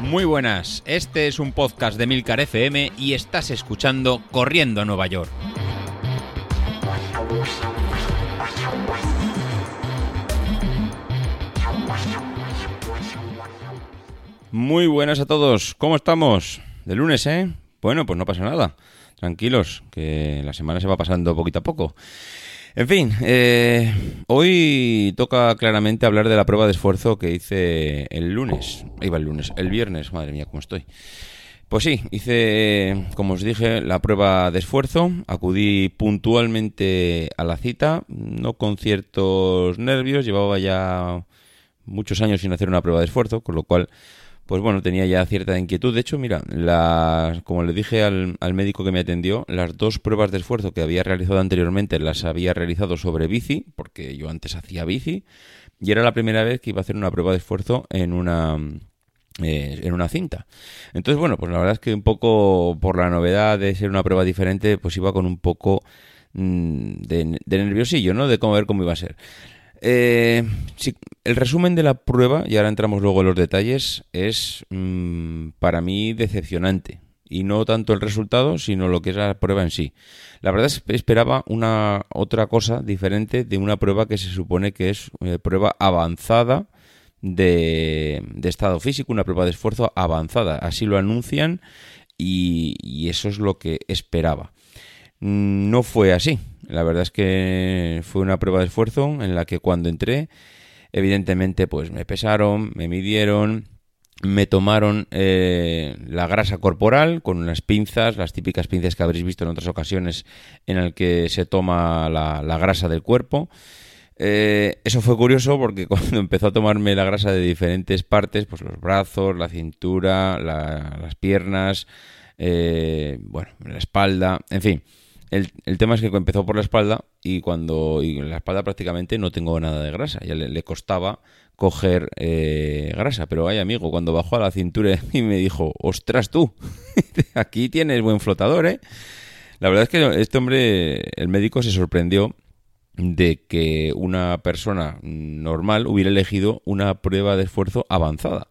Muy buenas, este es un podcast de Milcar FM y estás escuchando Corriendo a Nueva York. Muy buenas a todos, ¿cómo estamos? De lunes, ¿eh? Bueno, pues no pasa nada. Tranquilos, que la semana se va pasando poquito a poco. En fin, eh, hoy toca claramente hablar de la prueba de esfuerzo que hice el lunes. Iba el lunes, el viernes, madre mía, cómo estoy. Pues sí, hice, como os dije, la prueba de esfuerzo. Acudí puntualmente a la cita, no con ciertos nervios. Llevaba ya muchos años sin hacer una prueba de esfuerzo, con lo cual pues bueno, tenía ya cierta inquietud. De hecho, mira, como le dije al, médico que me atendió, las dos pruebas de esfuerzo que había realizado anteriormente las había realizado sobre bici, porque yo antes hacía bici, y era la primera vez que iba a hacer una prueba de esfuerzo en una... Eh, en una cinta. Entonces, bueno, pues la verdad es que un poco por la novedad de ser una prueba diferente, pues iba con un poco mm, de, de nerviosillo, ¿no? De cómo ver cómo iba a ser. Eh, el resumen de la prueba, y ahora entramos luego en los detalles, es mm, para mí decepcionante. Y no tanto el resultado, sino lo que es la prueba en sí. La verdad es que esperaba una otra cosa diferente de una prueba que se supone que es eh, prueba avanzada de, estado físico, una prueba de esfuerzo avanzada. Así lo anuncian y eso es lo que esperaba. Mm, no fue así. La verdad es que fue una prueba de esfuerzo en la que cuando entré, evidentemente, pues me pesaron, me midieron, me tomaron eh, la grasa corporal con unas pinzas, las típicas pinzas que habréis visto en otras ocasiones en el que se toma la, grasa del cuerpo. Eh, eso fue curioso porque cuando empezó a tomarme la grasa de diferentes partes, pues los brazos, la cintura, las piernas, eh, bueno, la espalda, en fin, el, tema es que empezó por la espalda y cuando y en la espalda prácticamente no tengo nada de grasa. Ya le, costaba coger eh, grasa. Pero ay amigo, cuando bajó a la cintura y me dijo, ostras tú, aquí tienes buen flotador, ¿eh? La verdad es que este hombre, el médico se sorprendió de que una persona normal hubiera elegido una prueba de esfuerzo avanzada.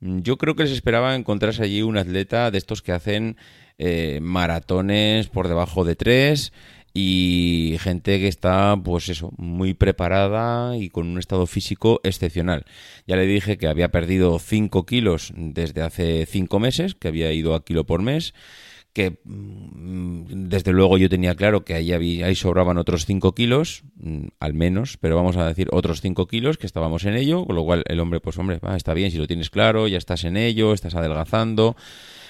Yo creo que les esperaba encontrarse allí un atleta de estos que hacen eh, maratones por debajo de tres y gente que está, pues eso, muy preparada y con un estado físico excepcional. Ya le dije que había perdido 5 kilos desde hace 5 meses, que había ido a kilo por mes, que mm, desde luego yo tenía claro que ahí, había, ahí sobraban otros 5 kilos, mm, al menos, pero vamos a decir otros 5 kilos, que estábamos en ello, con lo cual el hombre, pues hombre, está bien, si lo tienes claro, ya estás en ello, estás adelgazando.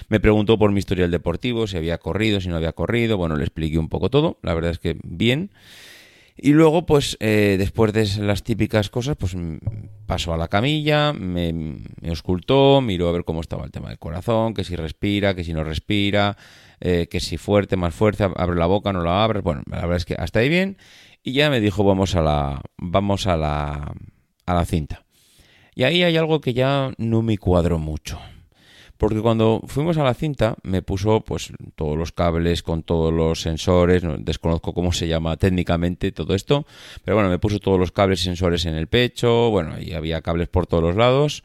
Me preguntó por mi historial deportivo, si había corrido, si no había corrido. Bueno, le expliqué un poco todo. La verdad es que bien. Y luego, pues, eh, después de las típicas cosas, pues pasó a la camilla, me, me, auscultó, miró a ver cómo estaba el tema del corazón, que si respira, que si no respira, eh, que si fuerte, más fuerte, abre la boca, no la abre. Bueno, la verdad es que hasta ahí bien. Y ya me dijo, vamos a la, vamos a la, a la cinta. Y ahí hay algo que ya no me cuadró mucho. Porque cuando fuimos a la cinta me puso pues todos los cables con todos los sensores, desconozco cómo se llama técnicamente todo esto, pero bueno, me puso todos los cables y sensores en el pecho, bueno, y había cables por todos los lados.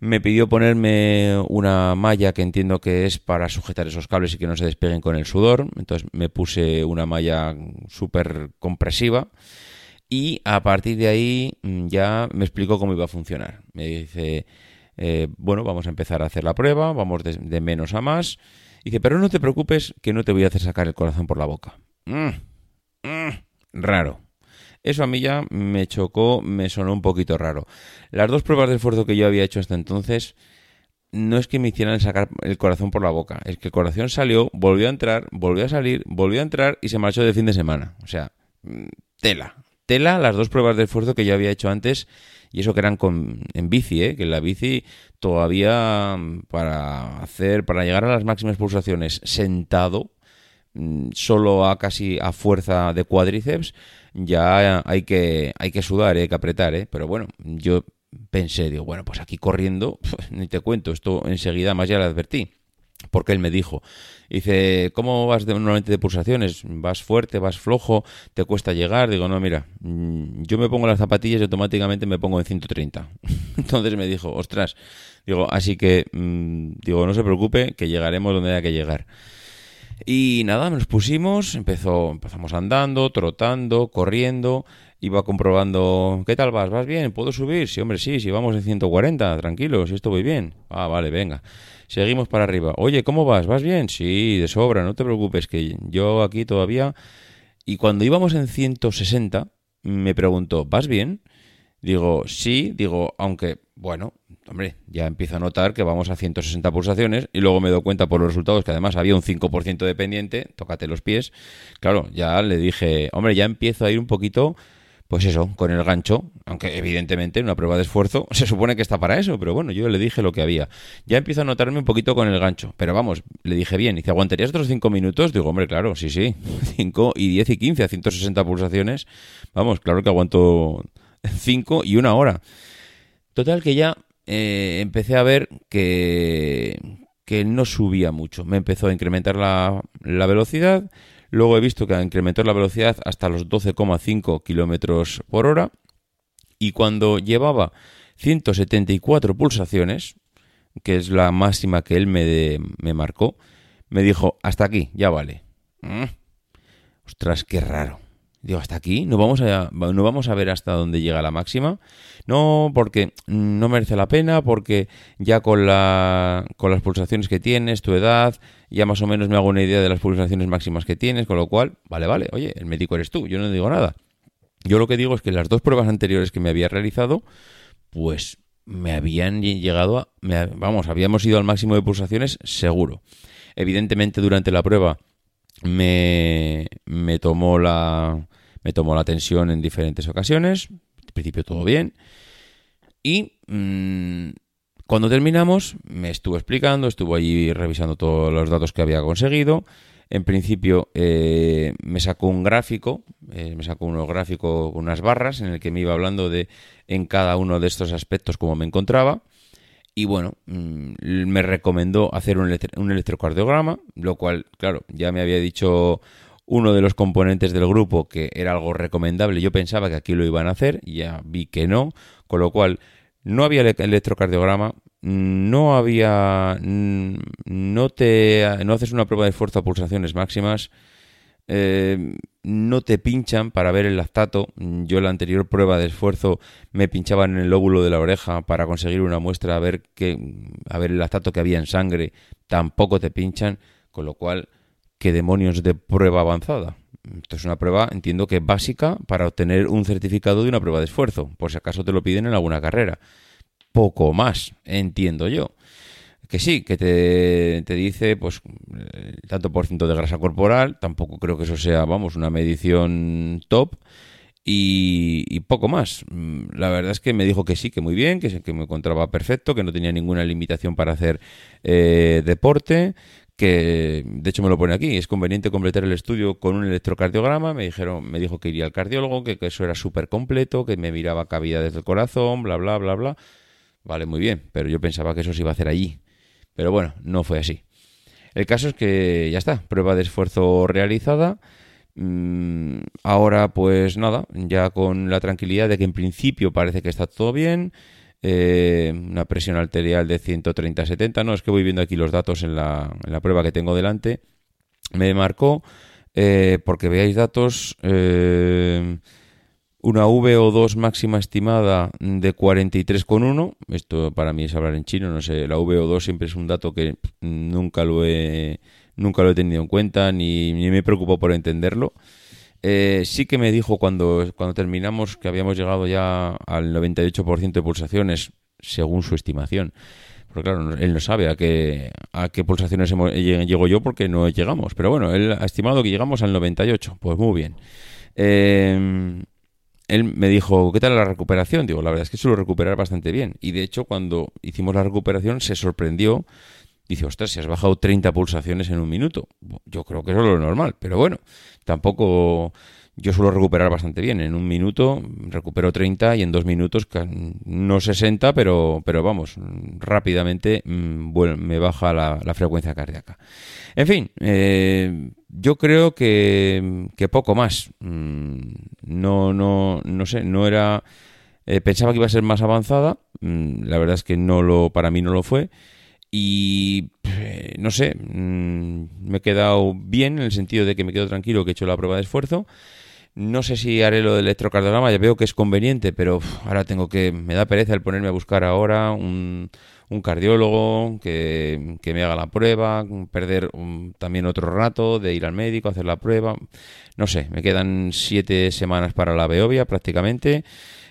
Me pidió ponerme una malla que entiendo que es para sujetar esos cables y que no se despeguen con el sudor. Entonces me puse una malla súper compresiva. Y a partir de ahí mm, ya me explicó cómo iba a funcionar. Me dice, eh, bueno, vamos a empezar a hacer la prueba, vamos de, menos a más. Y dice, pero no te preocupes que no te voy a hacer sacar el corazón por la boca. Mm, mm, raro. Eso a mí ya me chocó, me sonó un poquito raro. Las dos pruebas de esfuerzo que yo había hecho hasta entonces no es que me hicieran sacar el corazón por la boca, es que el corazón salió, volvió a entrar, volvió a salir, volvió a entrar y se marchó de fin de semana. O sea, mm, tela. Las dos pruebas de esfuerzo que yo había hecho antes y eso que eran con, en bici, ¿eh? que la bici todavía mm, para hacer, para llegar a las máximas pulsaciones sentado, mm, solo a casi a fuerza de cuádriceps, ya hay que, hay que sudar, ¿eh? hay que apretar, ¿eh? pero bueno, yo pensé, digo, bueno, pues aquí corriendo, ni te cuento, esto enseguida más ya lo advertí porque él me dijo, dice, ¿cómo vas de, normalmente de pulsaciones? ¿Vas fuerte, vas flojo, te cuesta llegar? Digo, no, mira, mm, yo me pongo las zapatillas y automáticamente me pongo en 130. Entonces me dijo, ostras, digo, así que, mm, digo, no se preocupe, que llegaremos donde haya que llegar. Y nada, nos pusimos, empezó, empezamos andando, trotando, corriendo, iba comprobando, ¿qué tal vas? ¿Vas bien? ¿Puedo subir? Sí, hombre, sí, si vamos en 140, tranquilo, si esto voy bien. Ah, vale, venga. Seguimos para arriba. Oye, ¿cómo vas? ¿Vas bien? Sí, de sobra, no te preocupes, que yo aquí todavía... Y cuando íbamos en 160, me preguntó, ¿vas bien? Digo, sí, digo, aunque, bueno, hombre, ya empiezo a notar que vamos a 160 pulsaciones y luego me doy cuenta por los resultados que además había un 5% de pendiente, tócate los pies. Claro, ya le dije, hombre, ya empiezo a ir un poquito, pues eso, con el gancho, aunque evidentemente en una prueba de esfuerzo se supone que está para eso, pero bueno, yo le dije lo que había. Ya empiezo a notarme un poquito con el gancho, pero vamos, le dije bien, dice, ¿aguantarías otros 5 minutos? Digo, hombre, claro, sí, sí, 5 y 10 y 15 a 160 pulsaciones, vamos, claro que aguanto 5 y una hora. Total que ya eh, empecé a ver que, que no subía mucho. Me empezó a incrementar la, la velocidad. Luego he visto que incrementó la velocidad hasta los 12,5 kilómetros por hora. Y cuando llevaba 174 pulsaciones, que es la máxima que él me, me marcó, me dijo, hasta aquí, ya vale. Mm. Ostras, qué raro. Digo, hasta aquí, no vamos a, no vamos a ver hasta dónde llega la máxima. No, porque no merece la pena, porque ya con, la, con las pulsaciones que tienes, tu edad, ya más o menos me hago una idea de las pulsaciones máximas que tienes, con lo cual, vale, vale, oye, el médico eres tú, yo no digo nada. Yo lo que digo es que las dos pruebas anteriores que me había realizado, pues me habían llegado a, vamos, habíamos ido al máximo de pulsaciones seguro. Evidentemente durante la prueba me, me tomó la me tomó la tensión en diferentes ocasiones, al principio todo bien, y mm, cuando terminamos me estuvo explicando, estuvo allí revisando todos los datos que había conseguido, en principio eh, me sacó un gráfico, eh, me sacó un gráfico con unas barras en el que me iba hablando de en cada uno de estos aspectos cómo me encontraba. Y bueno, mm, me recomendó hacer un, un electrocardiograma, lo cual, claro, ya me había dicho uno de los componentes del grupo que era algo recomendable. Yo pensaba que aquí lo iban a hacer, ya vi que no, con lo cual no había electrocardiograma, no había, no te, no haces una prueba de esfuerzo a pulsaciones máximas, eh, no te pinchan para ver el lactato. Yo en la anterior prueba de esfuerzo me pinchaban en el lóbulo de la oreja para conseguir una muestra a ver que, a ver el lactato que había en sangre. Tampoco te pinchan, con lo cual ¿qué demonios de prueba avanzada? Esto es una prueba, entiendo que básica para obtener un certificado de una prueba de esfuerzo, por si acaso te lo piden en alguna carrera. Poco más, entiendo yo. Que sí, que te, te dice, pues, tanto por ciento de grasa corporal, tampoco creo que eso sea, vamos, una medición top. Y, poco más. La verdad es que me dijo que sí, que muy bien, que, que me encontraba perfecto, que no tenía ninguna limitación para hacer eh, deporte, que de hecho me lo pone aquí, es conveniente completar el estudio con un electrocardiograma, me dijeron, me dijo que iría al cardiólogo, que, eso era súper completo, que me miraba cavidades del corazón, bla bla bla bla. Vale, muy bien, pero yo pensaba que eso se iba a hacer allí. Pero bueno, no fue así. El caso es que ya está, prueba de esfuerzo realizada. Mm, ahora pues nada, ya con la tranquilidad de que en principio parece que está todo bien. Eh, una presión arterial de 130-70, no, es que voy viendo aquí los datos en la, prueba que tengo delante, me marcó, eh, porque veáis datos, eh, una VO2 máxima estimada de 43,1, esto para mí es hablar en chino, no sé, la VO2 siempre es un dato que nunca lo he, nunca lo he tenido en cuenta, ni, ni me preocupo por entenderlo. Eh, sí que me dijo cuando, cuando terminamos que habíamos llegado ya al 98% de pulsaciones, según su estimación. Porque claro, él no sabe a qué, a qué pulsaciones llego yo porque no llegamos. Pero bueno, él ha estimado que llegamos al 98. Pues muy bien. Eh, él me dijo, ¿qué tal la recuperación? Digo, la verdad es que suelo recuperar bastante bien. Y de hecho, cuando hicimos la recuperación, se sorprendió dice, ostras, si has bajado 30 pulsaciones en un minuto. Yo creo que eso es lo normal, pero bueno, tampoco yo suelo recuperar bastante bien. En un minuto recupero 30 y en dos minutos no 60, pero, pero vamos, rápidamente mm, me baja la, frecuencia cardíaca. En fin, eh, yo creo que, poco más. Mm, no, no, no sé, no era... Eh, pensaba que iba a ser más avanzada, mm, la verdad es que no lo, para mí no lo fue. Y eh, no sé, me he quedado bien en el sentido de que me quedo tranquilo que he hecho la prueba de esfuerzo. No sé si haré lo del electrocardiograma, ya veo que es conveniente, pero ahora tengo que, me da pereza el ponerme a buscar ahora un, un cardiólogo que, me haga la prueba, perder también otro rato de ir al médico, hacer la prueba. No sé, me quedan siete semanas para la Beovia prácticamente.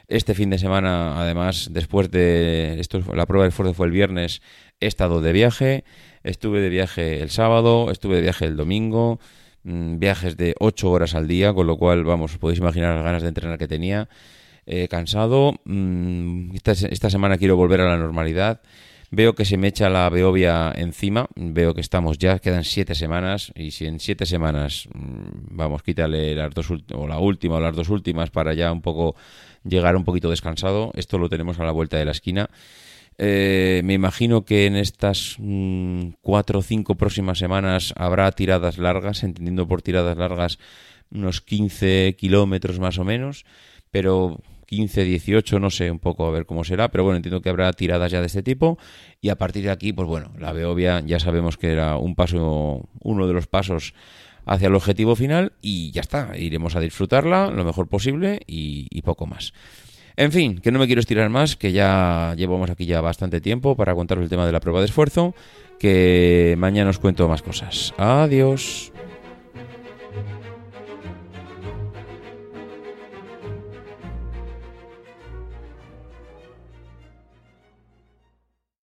Este fin de semana, además, después de esto, la prueba de esfuerzo fue el viernes, he estado de viaje. Estuve de viaje el sábado, estuve de viaje el domingo, mm, viajes de ocho horas al día, con lo cual, vamos, podéis imaginar las ganas de entrenar que tenía. cansado. Mm, esta, esta semana quiero volver a la normalidad. Veo que se me echa la Beovia encima, veo que estamos ya, quedan siete semanas, y si en siete semanas, mm, vamos, quítale las dos o la última o las dos últimas para ya un poco llegar un poquito descansado, esto lo tenemos a la vuelta de la esquina. Eh, me imagino que en estas mm, cuatro o cinco próximas semanas habrá tiradas largas, entendiendo por tiradas largas unos 15 kilómetros más o menos, pero 15, 18, no sé un poco a ver cómo será, pero bueno, entiendo que habrá tiradas ya de este tipo y a partir de aquí, pues bueno, la Beovia ya sabemos que era un paso, uno de los pasos hacia el objetivo final y ya está, iremos a disfrutarla lo mejor posible y, y poco más. En fin, que no me quiero estirar más, que ya llevamos aquí ya bastante tiempo para contaros el tema de la prueba de esfuerzo, que mañana os cuento más cosas. Adiós.